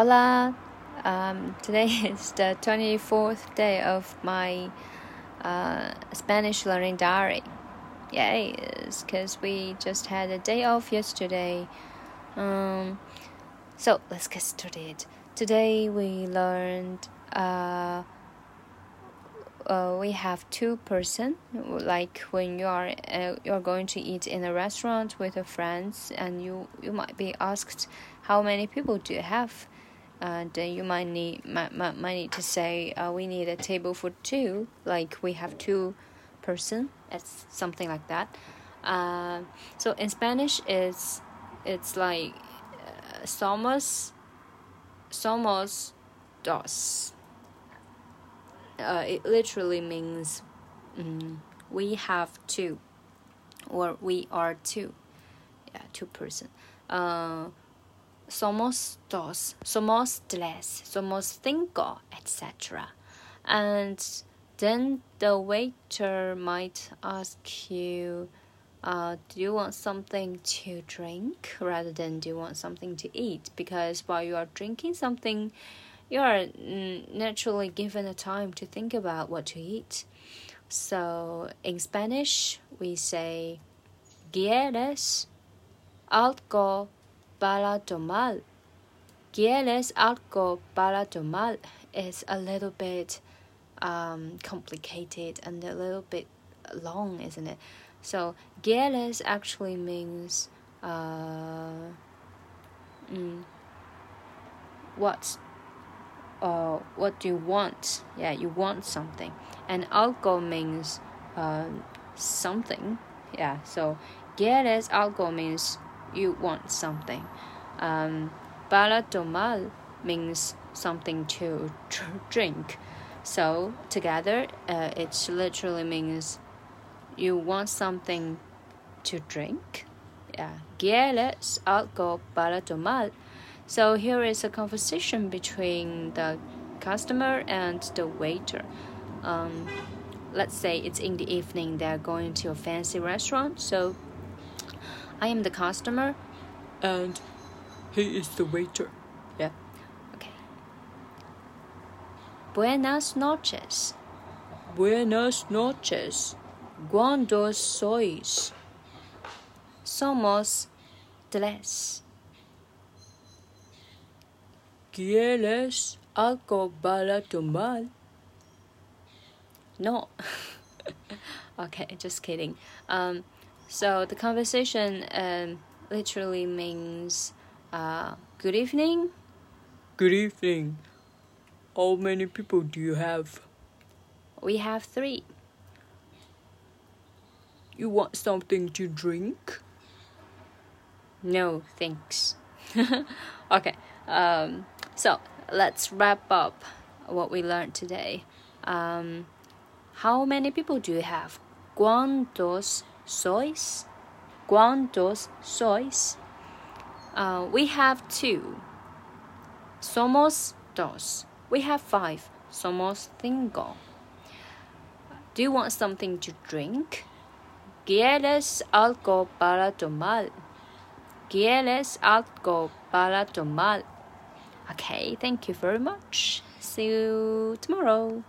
Hola. Um, today is the 24th day of my uh, Spanish learning diary. Yay, because we just had a day off yesterday. Um, so let's get started. Today we learned uh, uh, we have two person like when you are uh, you're going to eat in a restaurant with your friends and you you might be asked how many people do you have and uh, you might need might, might, might need to say uh, we need a table for two like we have two person it's something like that. Uh, so in spanish it's it's like uh, somos somos dos. Uh, it literally means um, we have two or we are two. Yeah two person somos dos, somos tres, somos cinco, etc. And then the waiter might ask you, uh, do you want something to drink rather than do you want something to eat? Because while you are drinking something, you are naturally given a time to think about what to eat. So in Spanish, we say, ¿Quieres algo para tomar. ¿Quieres algo para tomar? Is a little bit um, complicated and a little bit long, isn't it? So, ¿quieres actually means uh, mm, what? Uh, what do you want? Yeah, you want something. And algo means uh, something. Yeah, so ¿quieres algo means you want something. Um, para tomar means something to drink. So together, uh, it literally means you want something to drink. Yeah. ¿Quieres algo para tomar? So here is a conversation between the customer and the waiter. Um, let's say it's in the evening, they're going to a fancy restaurant. So I am the customer and he is the waiter. Yeah. Okay. Buenas noches. Buenas noches. ¿Cuántos sois? Somos tres. ¿Quieres algo para tomar? No. okay, just kidding. Um, so the conversation um, literally means uh, good evening. Good evening. How many people do you have? We have three. You want something to drink? No, thanks. okay, um, so let's wrap up what we learned today. Um, how many people do you have? ¿Cuántos sois? ¿Cuántos sois? Uh, we have two. Somos dos. We have five. Somos cinco. Do you want something to drink? ¿Quieres algo para tomar? ¿Quieres algo para tomar? Okay, thank you very much. See you tomorrow.